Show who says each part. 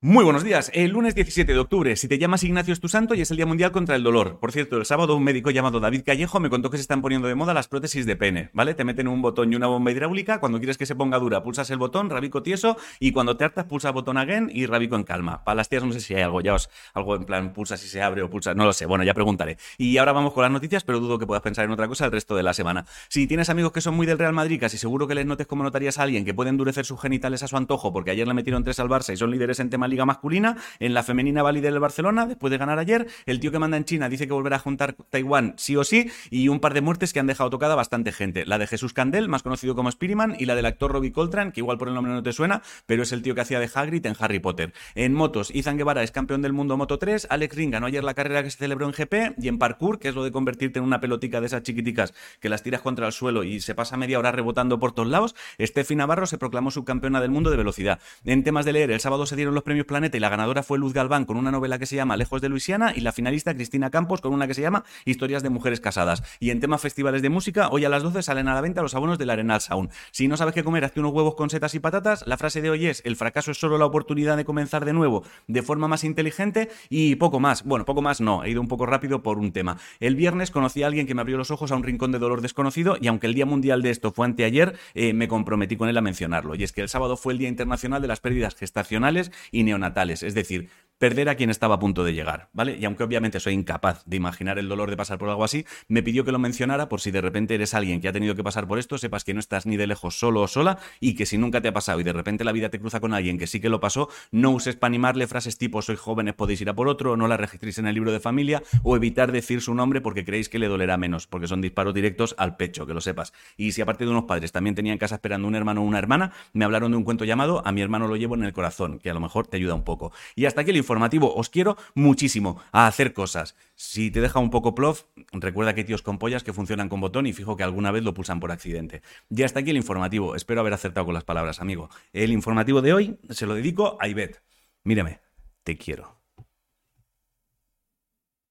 Speaker 1: Muy buenos días. El lunes 17 de octubre, si te llamas Ignacio es tu santo y es el Día Mundial contra el Dolor. Por cierto, el sábado un médico llamado David Callejo me contó que se están poniendo de moda las prótesis de pene, ¿vale? Te meten un botón y una bomba hidráulica, cuando quieres que se ponga dura pulsas el botón, rabico tieso, y cuando te hartas pulsa el botón again y rabico en calma. Para las tías no sé si hay algo, ya os, algo en plan pulsa si se abre o pulsa, no lo sé, bueno, ya preguntaré. Y ahora vamos con las noticias, pero dudo que puedas pensar en otra cosa el resto de la semana. Si tienes amigos que son muy del Real Madrid, casi seguro que les notes como notarías a alguien que puede endurecer sus genitales a su antojo porque ayer le metieron tres al Barça y son líderes en tema liga masculina, en la femenina va líder Barcelona después de ganar ayer. El tío que manda en China dice que volverá a juntar Taiwán sí o sí. Y un par de muertes que han dejado tocada bastante gente. La de Jesús Candel, más conocido como Spiriman, y la del actor Robbie Coltrane, que igual por el nombre no te suena, pero es el tío que hacía de Hagrid en Harry Potter. En motos, Izan Guevara es campeón del mundo Moto 3. Alex Ring ganó ayer la carrera que se celebró en GP. Y en parkour, que es lo de convertirte en una pelotica de esas chiquiticas que las tiras contra el suelo y se pasa media hora rebotando por todos lados, Steffi Navarro se proclamó subcampeona del mundo de velocidad. En temas de leer, el sábado se dieron los premios Planeta y la ganadora fue Luz Galván con una novela que se llama Lejos de Luisiana y la finalista Cristina Campos con una que se llama Historias de mujeres casadas. Y en temas festivales de música, hoy a las 12 salen a la venta los abonos del Arenal Sound. Si no sabes qué comer, hazte unos huevos con setas y patatas. La frase de hoy es, el fracaso es solo la oportunidad de comenzar de nuevo de forma más inteligente y poco más. Bueno, poco más no, he ido un poco rápido por un tema. El viernes conocí a alguien que me abrió los ojos a un rincón de dolor desconocido y aunque el Día Mundial de esto fue anteayer, eh, me comprometí con él a mencionarlo. Y es que el sábado fue el Día Internacional de las Pérdidas Gestacionales y Neonatales, es decir, perder a quien estaba a punto de llegar, ¿vale? Y aunque obviamente soy incapaz de imaginar el dolor de pasar por algo así, me pidió que lo mencionara por si de repente eres alguien que ha tenido que pasar por esto, sepas que no estás ni de lejos solo o sola y que si nunca te ha pasado y de repente la vida te cruza con alguien que sí que lo pasó, no uses para animarle frases tipo soy jóvenes, podéis ir a por otro, no la registréis en el libro de familia o evitar decir su nombre porque creéis que le dolerá menos, porque son disparos directos al pecho, que lo sepas. Y si aparte de unos padres también tenía en casa esperando un hermano o una hermana, me hablaron de un cuento llamado A mi hermano lo llevo en el corazón, que a lo mejor te ayuda un poco. Y hasta aquí el informativo, os quiero muchísimo a hacer cosas. Si te deja un poco plof, recuerda que hay tíos con pollas que funcionan con botón y fijo que alguna vez lo pulsan por accidente. Y hasta aquí el informativo. Espero haber acertado con las palabras, amigo. El informativo de hoy se lo dedico a Ivette. Mírame, te quiero.